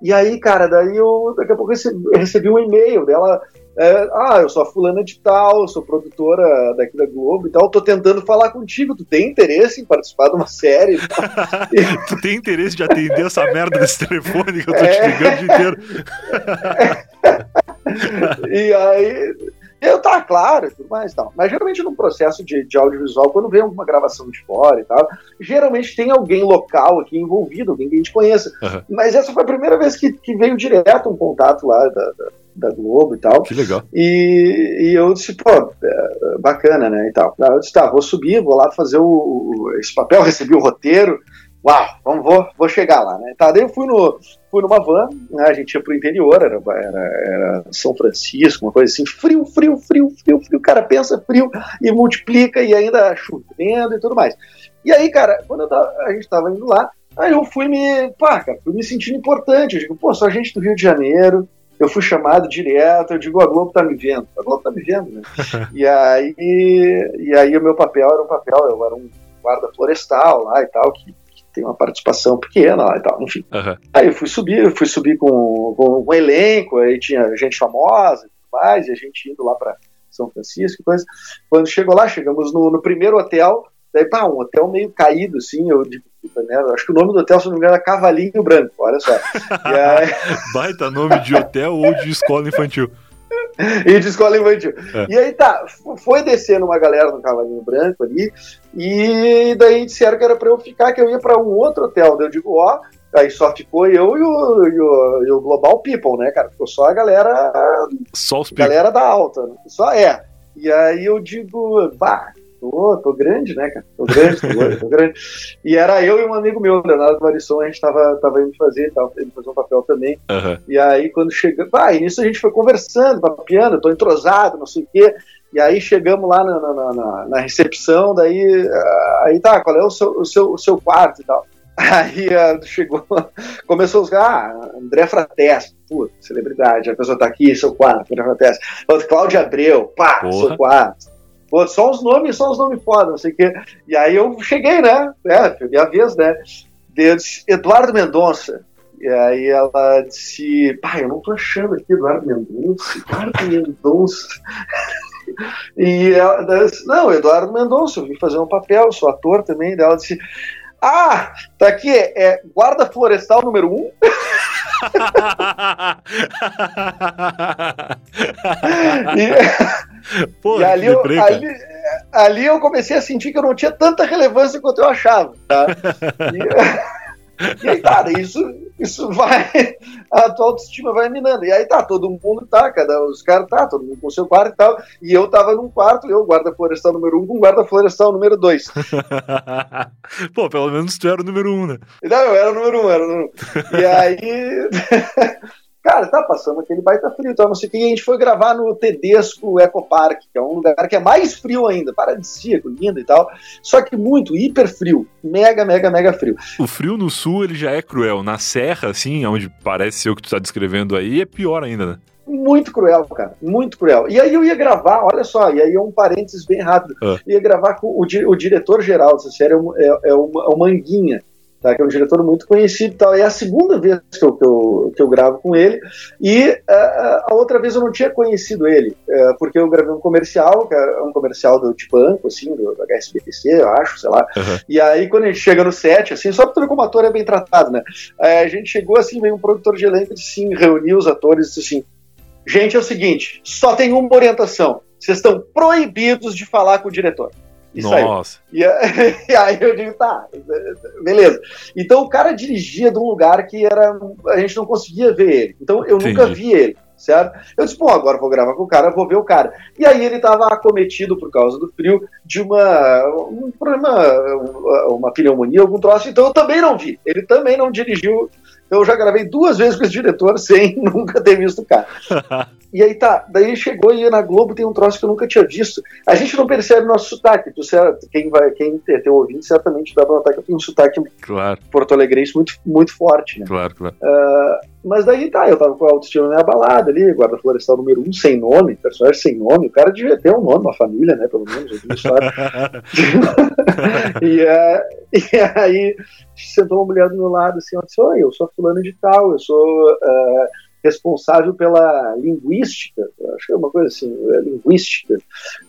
E aí, cara, daí eu daqui a pouco recebi, recebi um e-mail dela. É, ah, eu sou a fulana de tal, sou produtora daqui da Globo e tal, tô tentando falar contigo, tu tem interesse em participar de uma série? tu tem interesse de atender essa merda desse telefone que eu tô é... te ligando o dia inteiro? e aí eu, tá, claro, tudo mais tal. Mas geralmente no processo de, de, audiovisual, quando vem uma gravação de fora e tal, geralmente tem alguém local aqui envolvido, alguém que a gente conheça. Uhum. Mas essa foi a primeira vez que, que veio direto um contato lá da, da, da Globo e tal. Que legal. E, e eu disse, pô, é, bacana, né, e tal. Eu disse, tá, vou subir, vou lá fazer o esse papel, recebi o roteiro, uau, vamos, vou, vou chegar lá, né? Tá, daí eu fui, no, fui numa van, né, a gente ia pro interior, era, era, era, São Francisco, uma coisa assim, frio, frio, frio, frio, frio, cara, pensa frio e multiplica e ainda chovendo e tudo mais. E aí, cara, quando tava, a gente tava indo lá, aí eu fui me, pá, cara, fui me sentindo importante, eu digo, pô, sou gente do Rio de Janeiro, eu fui chamado direto, eu digo, a Globo tá me vendo, a Globo tá me vendo, né? e aí, e aí o meu papel era um papel, eu era um guarda florestal lá e tal, que tem uma participação pequena lá e tal, enfim. Uhum. Aí eu fui subir, eu fui subir com, com um elenco, aí tinha gente famosa e tudo mais, e a gente indo lá para São Francisco e coisa. Quando chegou lá, chegamos no, no primeiro hotel, daí, pá, um hotel meio caído, assim, eu digo, né, acho que o nome do hotel, se não me engano, era Cavalinho Branco, olha só. Aí... Baita nome de hotel ou de escola infantil. e de escola infantil. É. E aí tá, foi descendo uma galera no Cavalinho Branco ali, e daí disseram que era pra eu ficar, que eu ia pra um outro hotel. Daí eu digo, ó, aí só ficou eu e o, e o, e o Global People, né, cara? Ficou só a galera. Só os Galera da alta. Né? Só é. E aí eu digo, bah, tô, tô grande, né, cara? Tô grande, tô, grande, tô grande. E era eu e um amigo meu, Leonardo Marisson, a gente tava, tava indo fazer, tava indo fazer um papel também. Uhum. E aí, quando chegamos, ah, nisso a gente foi conversando, papiando, tô entrosado, não sei o quê. E aí chegamos lá na, na, na, na recepção, daí, ah, aí tá, qual é o seu, o seu, o seu quarto e tal. Aí uh, chegou, começou a usar, ah, André Frates, puta, celebridade, a pessoa tá aqui, seu quarto, André Frates. Cláudio Abreu, pá, Porra. seu quarto. Só os nomes, só os nomes foda, sei o quê. E aí eu cheguei, né? É, peguei a vez, né? Eu disse, Eduardo Mendonça. E aí ela disse, pai, eu não tô achando aqui Eduardo Mendonça, Eduardo Mendonça. E ela disse, não, Eduardo Mendonça, eu vim fazer um papel, sou ator também. Ela disse, ah, tá aqui, é guarda florestal número um. e, Pô, e ali, eu, ali, ali, eu comecei a sentir que eu não tinha tanta relevância quanto eu achava. Tá? E, e aí, cara, isso, isso vai. A tua autoestima vai minando. E aí tá, todo mundo tá, cada os caras tá, todo mundo com seu quarto e tal. E eu tava num quarto, eu, guarda florestal número um, com guarda florestal número dois. Pô, pelo menos tu era o número um, né? Não, eu era o número um, era o número um. E aí. Cara, tá passando aquele baita frio, então não sei o que. E a gente foi gravar no Tedesco Eco Park, que é um lugar que é mais frio ainda, paradisíaco, lindo e tal. Só que muito, hiper frio. Mega, mega, mega frio. O frio no sul, ele já é cruel. Na serra, assim, onde parece ser o que tu tá descrevendo aí, é pior ainda, né? Muito cruel, cara, muito cruel. E aí eu ia gravar, olha só, e aí é um parênteses bem rápido. Ah. ia gravar com o, o diretor-geral dessa série, é, é, é, uma, é o Manguinha tá? que é um diretor muito conhecido e tal. É a segunda vez que eu, que eu, que eu gravo com ele, e uh, a outra vez eu não tinha conhecido ele, uh, porque eu gravei um comercial, que é um comercial do de banco, assim, do, do HSBC, eu acho, sei lá. Uhum. E aí, quando a gente chega no set, assim, só pra tu ver como ator é bem tratado, né? Uh, a gente chegou assim, veio um produtor de elenco, assim, reuniu os atores e disse assim: gente, é o seguinte, só tem uma orientação. Vocês estão proibidos de falar com o diretor. E Nossa. E, e, aí eu digo, tá, beleza. Então o cara dirigia de um lugar que era. A gente não conseguia ver ele. Então eu Entendi. nunca vi ele. certo? Eu disse, pô, agora vou gravar com o cara, vou ver o cara. E aí ele estava acometido por causa do frio de uma um problema, uma pneumonia, algum troço, então eu também não vi. Ele também não dirigiu. Eu já gravei duas vezes com esse diretor sem nunca ter visto o cara. E aí tá, daí chegou e na Globo tem um troço que eu nunca tinha visto. A gente não percebe nosso sotaque. Tu, quem vai, quem ter teu ouvinte certamente dá pra notar que eu tenho um sotaque claro. porto-alegrense muito, muito forte, né? Claro, claro. Uh, mas daí tá, eu tava com a autoestima meio abalada ali, guarda florestal número um, sem nome, personagem sem nome. O cara devia ter um nome, uma família, né? Pelo menos, e, uh, e aí sentou uma mulher do meu lado assim, ela disse, Oi, eu sou fulano de tal, eu sou. Uh, responsável pela linguística, acho que é uma coisa assim, é linguística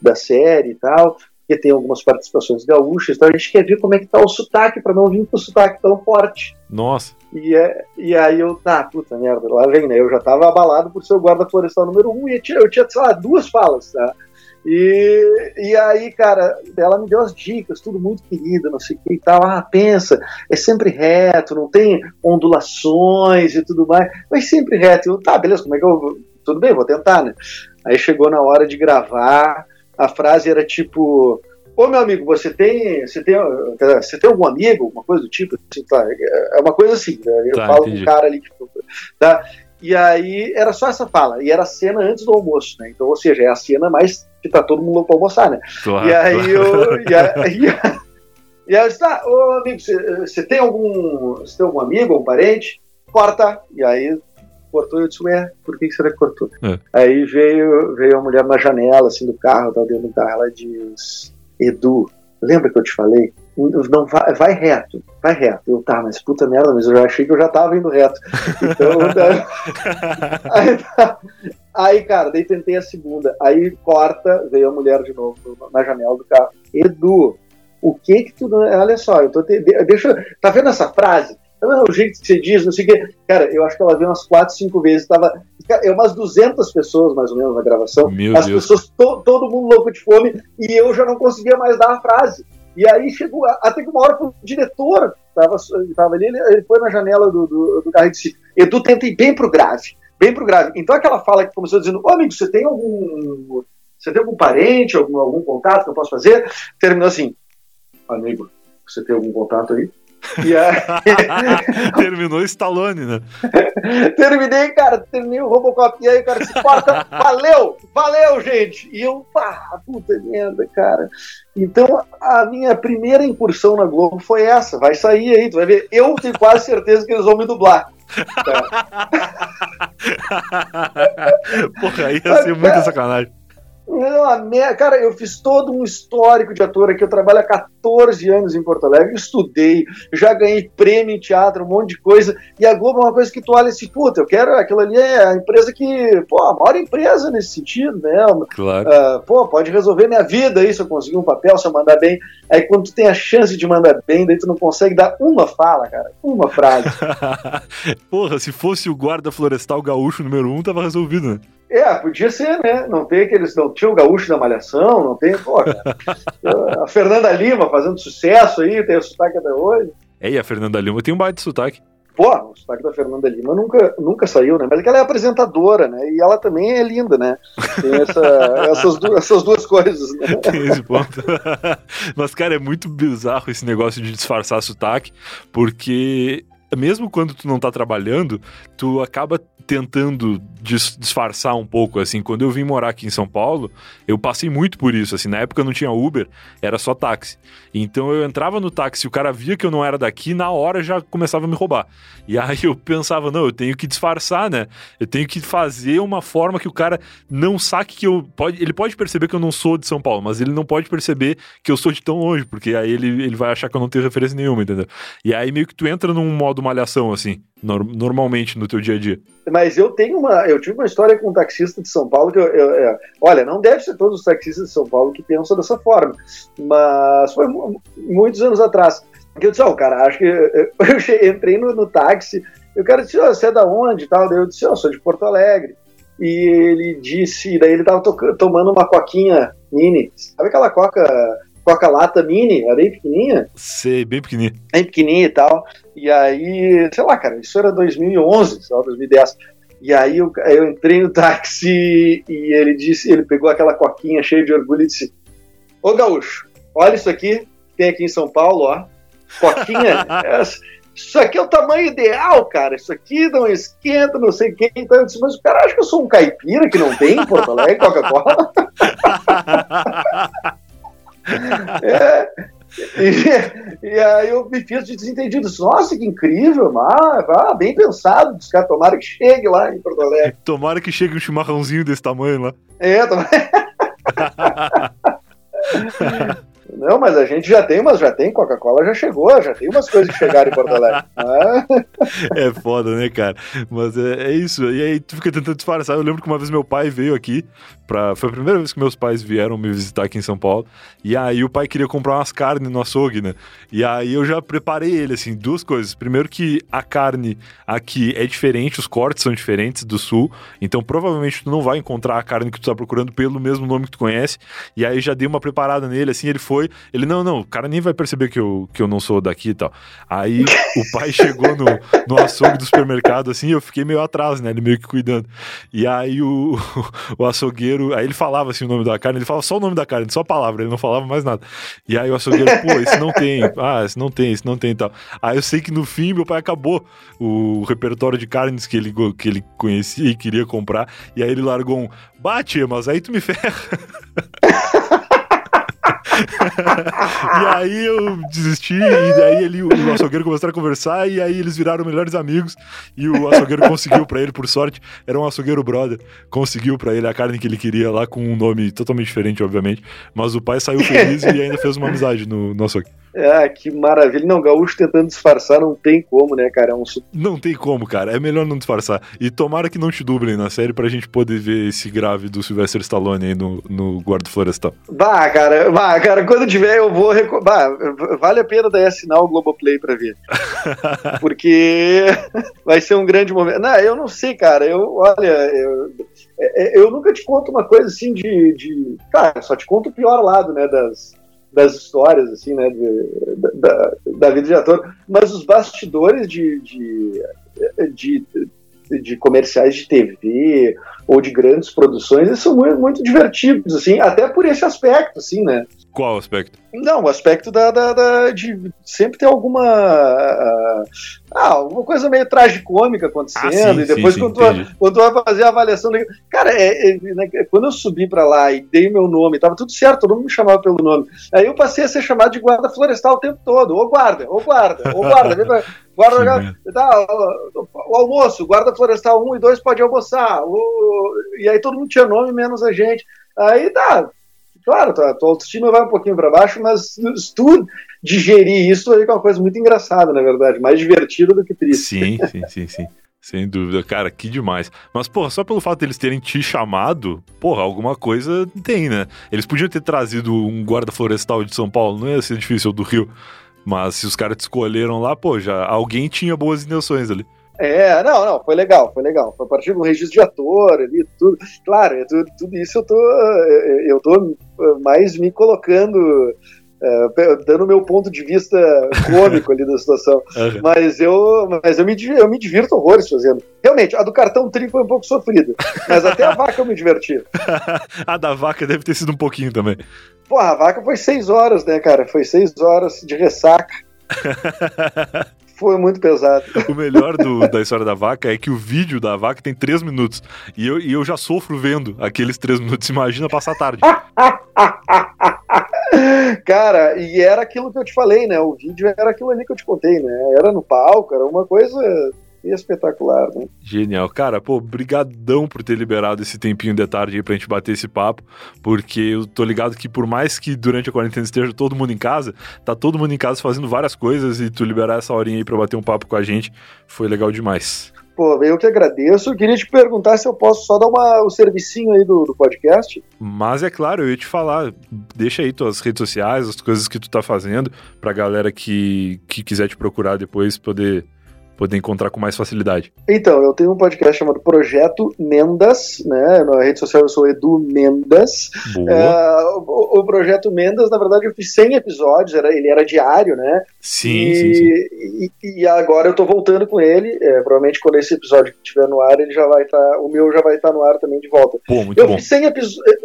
da série e tal, que tem algumas participações gaúchas, então a gente quer ver como é que tá o sotaque, para não vir com o sotaque tão forte. Nossa. E, é, e aí eu, tá, puta merda, lá vem, né? Eu já tava abalado por ser o guarda florestal número um, e eu tinha, eu tinha sei lá, duas falas, tá? E, e aí, cara, ela me deu as dicas, tudo muito querido, não sei o que e tal. Ah, pensa, é sempre reto, não tem ondulações e tudo mais, mas sempre reto. Eu, tá, beleza, como é que eu. Tudo bem, vou tentar, né? Aí chegou na hora de gravar, a frase era tipo. Ô meu amigo, você tem, você tem, você tem algum amigo, alguma coisa do tipo? Assim, tá, é uma coisa assim, né? eu tá, falo entendi. com um cara ali tá, e aí era só essa fala, e era a cena antes do almoço, né? Então, ou seja, é a cena mais que tá todo mundo louco pra almoçar, né? Claro, e aí eu. E aí, e aí eu disse, tá, ô amigo, você tem algum. Você tem algum amigo, algum parente? Corta! E aí cortou, eu disse, ué, por que será que cortou? É. Aí veio, veio a mulher na janela, assim, do carro, tava dentro do carro, ela diz, Edu, lembra que eu te falei? não vai, vai, reto, vai reto. Eu, tá, mas puta merda, mas eu já achei que eu já tava indo reto. Então, aí, tá. aí, cara, daí tentei a segunda. Aí corta, veio a mulher de novo na janela do carro. Edu, o que que tu. Olha só, eu tô. Te... Deixa. Tá vendo essa frase? Tá o jeito que você diz, não sei o quê. Cara, eu acho que ela veio umas 4, 5 vezes. Tava, é umas 200 pessoas, mais ou menos, na gravação. Meu As Deus. pessoas, to, todo mundo louco de fome, e eu já não conseguia mais dar a frase. E aí chegou, até que uma hora o diretor estava tava ali, ele foi na janela do, do, do carro e disse: Edu, tenta ir bem pro grave, bem pro grave. Então aquela fala que começou dizendo: Ô amigo, você tem algum. Você tem algum parente, algum, algum contato que eu posso fazer? Terminou assim: Amigo, você tem algum contato aí? E aí... Terminou Stallone, né? Terminei, cara, terminei o Robocop. E aí o cara se porta, valeu, valeu, gente. E eu, pá, puta merda, cara. Então, a minha primeira incursão na Globo foi essa. Vai sair aí, tu vai ver. Eu tenho quase certeza que eles vão me dublar. Tá? Porra, ia ser muita sacanagem. Não, cara, eu fiz todo um histórico de ator aqui. Eu trabalho há 14 anos em Porto Alegre, estudei, já ganhei prêmio em teatro, um monte de coisa. E a Globo é uma coisa que tu olha assim, puta, eu quero. Aquilo ali é a empresa que, pô, a maior empresa nesse sentido, né? Claro. Uh, pô, pode resolver minha vida aí se eu conseguir um papel, se eu mandar bem. Aí quando tu tem a chance de mandar bem, daí tu não consegue dar uma fala, cara, uma frase. Porra, se fosse o guarda florestal gaúcho número um, tava resolvido, né? É, podia ser, né? Não tem aqueles. Não tinha o gaúcho da Malhação, não tem. Pô, a Fernanda Lima fazendo sucesso aí, tem o sotaque até hoje. É, e a Fernanda Lima tem um baita de sotaque. Pô, o sotaque da Fernanda Lima nunca, nunca saiu, né? Mas é que ela é apresentadora, né? E ela também é linda, né? Tem essa, essas, duas, essas duas coisas, né? Tem esse ponto. Mas, cara, é muito bizarro esse negócio de disfarçar sotaque, porque mesmo quando tu não tá trabalhando, tu acaba tentando dis disfarçar um pouco, assim, quando eu vim morar aqui em São Paulo, eu passei muito por isso, assim, na época não tinha Uber, era só táxi. Então eu entrava no táxi, o cara via que eu não era daqui, na hora já começava a me roubar. E aí eu pensava, não, eu tenho que disfarçar, né? Eu tenho que fazer uma forma que o cara não saque que eu pode, ele pode perceber que eu não sou de São Paulo, mas ele não pode perceber que eu sou de tão longe, porque aí ele, ele vai achar que eu não tenho referência nenhuma, entendeu? E aí meio que tu entra num modo malhação assim normalmente no teu dia a dia. Mas eu tenho uma, eu tive uma história com um taxista de São Paulo que eu, eu, eu, olha, não deve ser todos os taxistas de São Paulo que pensam dessa forma, mas foi muitos anos atrás. Que eu disse, ó, oh, cara, acho que eu, entrei no, no táxi, e o cara disse, oh, você é da onde e tal? Daí eu disse, ó, oh, sou de Porto Alegre. E ele disse, daí ele tava tomando uma coquinha mini, sabe aquela coca Coca-Lata Mini, era bem pequenininha. Sei, bem pequenininha. Bem pequenininha e tal. E aí, sei lá, cara, isso era 2011, sei lá, 2010. E aí eu, eu entrei no táxi e ele disse, ele pegou aquela coquinha cheia de orgulho e disse: Ô gaúcho, olha isso aqui, que tem aqui em São Paulo, ó. Coquinha. isso aqui é o tamanho ideal, cara. Isso aqui não esquenta, não sei quem. Então eu disse, mas o cara acha que eu sou um caipira que não tem em Porto Alegre Coca-Cola? é, e, e, aí eu me fiz de desentendido. Nossa, que incrível! Ah, ah bem pensado. Os caras, tomara que chegue lá em Porto Alegre. Tomara que chegue um chimarrãozinho desse tamanho lá. É, tomara. Não, mas a gente já tem, mas já tem, Coca-Cola já chegou, já tem umas coisas que chegaram em Porto Alegre. é foda, né, cara? Mas é, é, isso. E aí tu fica tentando disfarçar. Eu lembro que uma vez meu pai veio aqui pra. Foi a primeira vez que meus pais vieram me visitar aqui em São Paulo. E aí o pai queria comprar umas carnes no açougue, né? E aí eu já preparei ele, assim, duas coisas. Primeiro que a carne aqui é diferente, os cortes são diferentes do sul. Então provavelmente tu não vai encontrar a carne que tu tá procurando pelo mesmo nome que tu conhece. E aí já dei uma preparada nele, assim, ele foi. Ele, não, não, o cara nem vai perceber que eu, que eu não sou daqui e tal. Aí o pai chegou no, no açougue do supermercado, assim, eu fiquei meio atrás, né? Ele meio que cuidando. E aí o, o açougueiro aí ele falava assim o nome da carne, ele falava só o nome da carne, só a palavra, ele não falava mais nada. E aí o açougueiro, pô, esse não tem, ah, esse não tem, esse não tem e tal. Aí eu sei que no fim meu pai acabou o repertório de carnes que ele, que ele conhecia e queria comprar, e aí ele largou um, bate, mas aí tu me ferra. e aí eu desisti, e daí ele, o açougueiro começaram a conversar, e aí eles viraram melhores amigos, e o açougueiro conseguiu para ele, por sorte, era um açougueiro brother, conseguiu para ele a carne que ele queria lá, com um nome totalmente diferente, obviamente, mas o pai saiu feliz e ainda fez uma amizade no, no. Ah, que maravilha. Não, gaúcho tentando disfarçar não tem como, né, cara? É um... Não tem como, cara. É melhor não disfarçar. E tomara que não te dublem na série pra gente poder ver esse grave do Sylvester Stallone aí no, no Guarda Florestal. Bah, cara, bah, cara, quando tiver eu vou. Bah, vale a pena daí assinar o Globoplay pra ver. Porque vai ser um grande momento. Não, eu não sei, cara. Eu, olha, eu, é, é, eu nunca te conto uma coisa assim de. de... Cara, só te conto o pior lado, né, das das histórias, assim, né, de, da, da vida de ator, mas os bastidores de, de, de, de comerciais de TV ou de grandes produções, eles são muito, muito divertidos, assim, até por esse aspecto, assim, né. Qual aspecto? Não, o aspecto da, da, da de sempre ter alguma ah, uma coisa meio tragicômica acontecendo, ah, sim, e depois sim, quando, sim, tu, quando, tu, vai fazer a avaliação. Cara, é, é, né, quando eu subi para lá e dei meu nome, tava tudo certo, todo mundo me chamava pelo nome. Aí eu passei a ser chamado de guarda florestal o tempo todo. Ô guarda, ô guarda, ô guarda, guarda, tá, o, o, almoço, guarda florestal 1 e 2 pode almoçar. O, e aí todo mundo tinha nome, menos a gente. Aí tá, claro, tua, tua autoestima vai um pouquinho para baixo, mas se tu digerir isso aí é uma coisa muito engraçada, na verdade, mais divertida do que triste. Sim, sim, sim, sim. Sem dúvida, cara, que demais. Mas, porra, só pelo fato deles terem te chamado, porra, alguma coisa tem, né? Eles podiam ter trazido um guarda florestal de São Paulo, não ia ser difícil, do Rio. Mas se os caras te escolheram lá, pô, já alguém tinha boas intenções ali. É, não, não, foi legal, foi legal. Foi a partir do registro de ator ali, tudo. Claro, é tudo, tudo isso eu tô, eu tô mais me colocando Uh, dando o meu ponto de vista cômico ali da situação. Uhum. Mas, eu, mas eu, me, eu me divirto horrores fazendo. Realmente, a do cartão tri foi um pouco sofrida. Mas até a vaca eu me diverti. a da vaca deve ter sido um pouquinho também. Porra, a vaca foi seis horas, né, cara? Foi seis horas de ressaca. Foi muito pesado. O melhor do, da história da vaca é que o vídeo da vaca tem três minutos. E eu, e eu já sofro vendo aqueles três minutos. Imagina passar tarde. Cara, e era aquilo que eu te falei, né? O vídeo era aquilo ali que eu te contei, né? Era no palco, era uma coisa espetacular, né? Genial. Cara, pô, brigadão por ter liberado esse tempinho de tarde aí pra gente bater esse papo, porque eu tô ligado que por mais que durante a quarentena esteja todo mundo em casa, tá todo mundo em casa fazendo várias coisas e tu liberar essa horinha aí pra bater um papo com a gente foi legal demais. Pô, eu que agradeço. Eu queria te perguntar se eu posso só dar uma, o um servicinho aí do, do podcast. Mas é claro, eu ia te falar, deixa aí tuas redes sociais, as coisas que tu tá fazendo, pra galera que, que quiser te procurar depois poder poder encontrar com mais facilidade? Então, eu tenho um podcast chamado Projeto Mendas, né? Na rede social eu sou Edu Mendas. É, o, o, Projeto Mendas, na verdade, eu fiz 100 episódios, era, ele era diário, né? Sim, e, sim, sim. E, e, agora eu tô voltando com ele. É, provavelmente quando esse episódio estiver no ar, ele já vai estar. Tá, o meu já vai estar tá no ar também de volta. Pô, muito eu bom. fiz 100,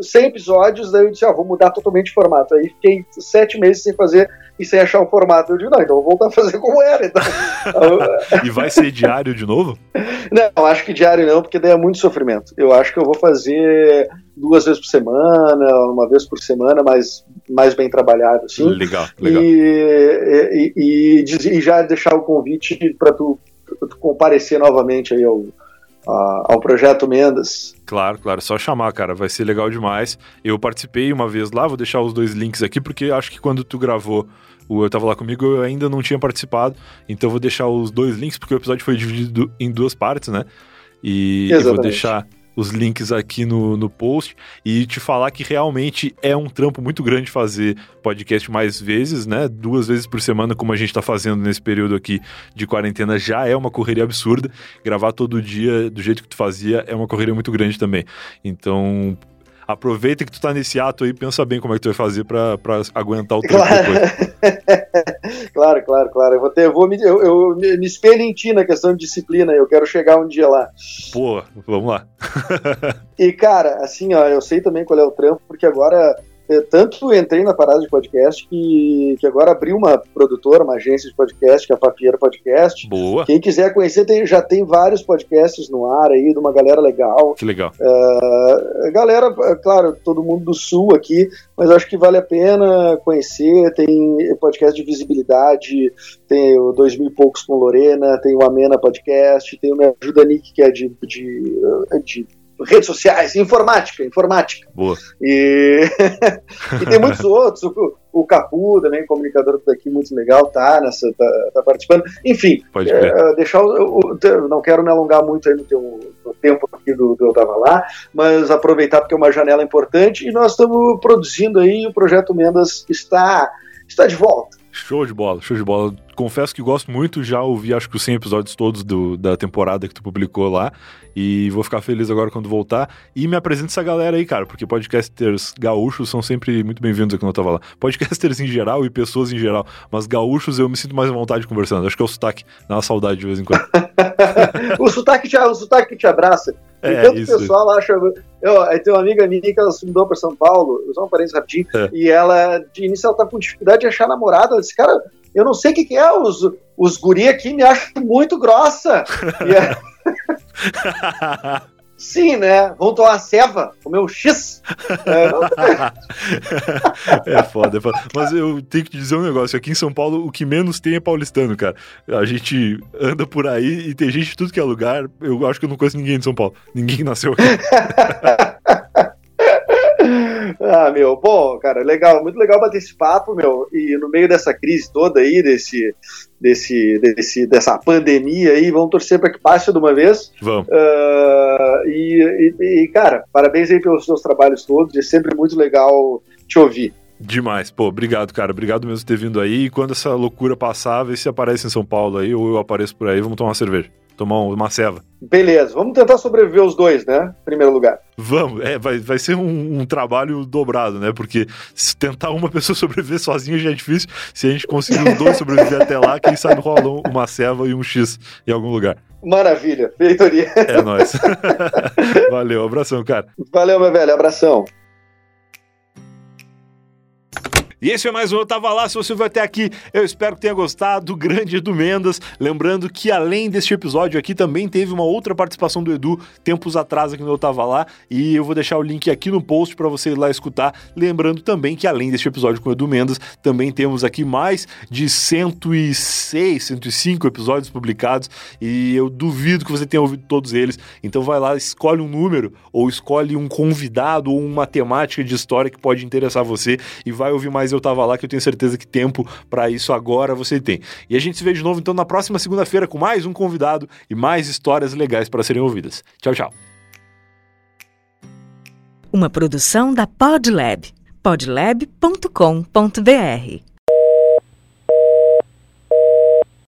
100 episódios, daí eu disse, ah, vou mudar totalmente de formato. Aí fiquei sete meses sem fazer e sem achar o formato. Eu digo, não, então vou voltar a fazer como era. Então. e vai ser diário de novo? Não, acho que diário não, porque daí é muito sofrimento. Eu acho que eu vou fazer duas vezes por semana, uma vez por semana, mais, mais bem trabalhado, assim. Legal, legal. E, e, e, e já deixar o convite para tu, tu, comparecer novamente aí ao, ao projeto Mendas. Claro, claro, só chamar, cara, vai ser legal demais. Eu participei uma vez lá, vou deixar os dois links aqui, porque acho que quando tu gravou o Eu Tava Lá Comigo, eu ainda não tinha participado, então vou deixar os dois links, porque o episódio foi dividido em duas partes, né? E eu vou deixar os links aqui no, no post e te falar que realmente é um trampo muito grande fazer podcast mais vezes, né? Duas vezes por semana, como a gente tá fazendo nesse período aqui de quarentena, já é uma correria absurda. Gravar todo dia do jeito que tu fazia é uma correria muito grande também. Então, aproveita que tu tá nesse ato aí, pensa bem como é que tu vai fazer pra, pra aguentar o tempo claro. claro, claro, claro. Eu vou, ter, eu, vou me, eu, eu me espelho em ti na questão de disciplina, eu quero chegar um dia lá. Pô, vamos lá. e, cara, assim, ó, eu sei também qual é o trampo, porque agora eu tanto entrei na parada de podcast que, que agora abri uma produtora, uma agência de podcast, que é a Papieira Podcast. Boa. Quem quiser conhecer, tem, já tem vários podcasts no ar aí, de uma galera legal. Que legal. Uh, galera, claro, todo mundo do Sul aqui, mas acho que vale a pena conhecer. Tem podcast de visibilidade, tem o Dois Mil e Poucos com Lorena, tem o Amena Podcast, tem o Me Ajuda Nick, que é de, de, de redes sociais, informática, informática. Boa. E, e tem muitos outros, o, o Capu também, comunicador daqui, muito legal, tá, nessa, tá, tá participando. Enfim, Pode é, deixar o, o, não quero me alongar muito aí no, teu, no tempo aqui do, do Eu Tava Lá, mas aproveitar porque é uma janela importante e nós estamos produzindo aí, o Projeto Mendas está, está de volta. Show de bola, show de bola confesso que gosto muito, já ouvi acho que os 100 episódios todos do, da temporada que tu publicou lá. E vou ficar feliz agora quando voltar. E me apresenta essa galera aí, cara, porque podcasters gaúchos são sempre muito bem-vindos aqui no Tava Lá. Podcasters em geral e pessoas em geral. Mas gaúchos eu me sinto mais à vontade conversando. Acho que é o sotaque, dá uma saudade de vez em quando. o, sotaque te, o sotaque te abraça. É, Enquanto o pessoal acha. Eu, aí tem uma amiga minha que ela se mudou para São Paulo, só um parênteses rapidinho, é. e ela, de início, ela tá com dificuldade de achar namorada. Ela disse, cara, eu não sei o que, que é, os, os guri aqui me acham muito grossa. É... Sim, né? Vão tomar ceva, comer um X. É, é foda, é foda. Mas eu tenho que te dizer um negócio. Aqui em São Paulo, o que menos tem é paulistano, cara. A gente anda por aí e tem gente de tudo que é lugar. Eu acho que eu não conheço ninguém de São Paulo. Ninguém nasceu aqui. Ah, meu, bom, cara, legal, muito legal bater esse papo, meu, e no meio dessa crise toda aí, desse, desse, desse dessa pandemia aí, vamos torcer para que passe de uma vez. Vamos. Uh, e, e, e, cara, parabéns aí pelos seus trabalhos todos, é sempre muito legal te ouvir. Demais, pô, obrigado, cara. Obrigado mesmo por ter vindo aí. E quando essa loucura passar, vê se aparece em São Paulo aí, ou eu apareço por aí, vamos tomar uma cerveja tomar uma ceva. Beleza, vamos tentar sobreviver os dois, né? Em primeiro lugar. Vamos, é, vai, vai ser um, um, trabalho dobrado, né? Porque se tentar uma pessoa sobreviver sozinha já é difícil. Se a gente conseguir os dois sobreviver até lá, quem sabe rola uma ceva e um X em algum lugar. Maravilha, feitoria. É nóis. Valeu, abração, cara. Valeu, meu velho, abração. E esse é mais um Eu Tava Lá. Se você vai até aqui, eu espero que tenha gostado do grande Edu Mendas. Lembrando que além deste episódio aqui, também teve uma outra participação do Edu tempos atrás aqui no Eu Tava Lá. E eu vou deixar o link aqui no post para você ir lá escutar. Lembrando também que além deste episódio com o Edu Mendas, também temos aqui mais de 106, 105 episódios publicados. E eu duvido que você tenha ouvido todos eles. Então vai lá, escolhe um número, ou escolhe um convidado, ou uma temática de história que pode interessar você e vai ouvir mais mas eu tava lá que eu tenho certeza que tempo para isso agora você tem. E a gente se vê de novo então na próxima segunda-feira com mais um convidado e mais histórias legais para serem ouvidas. Tchau, tchau. Uma produção da Podlab. podlab.com.br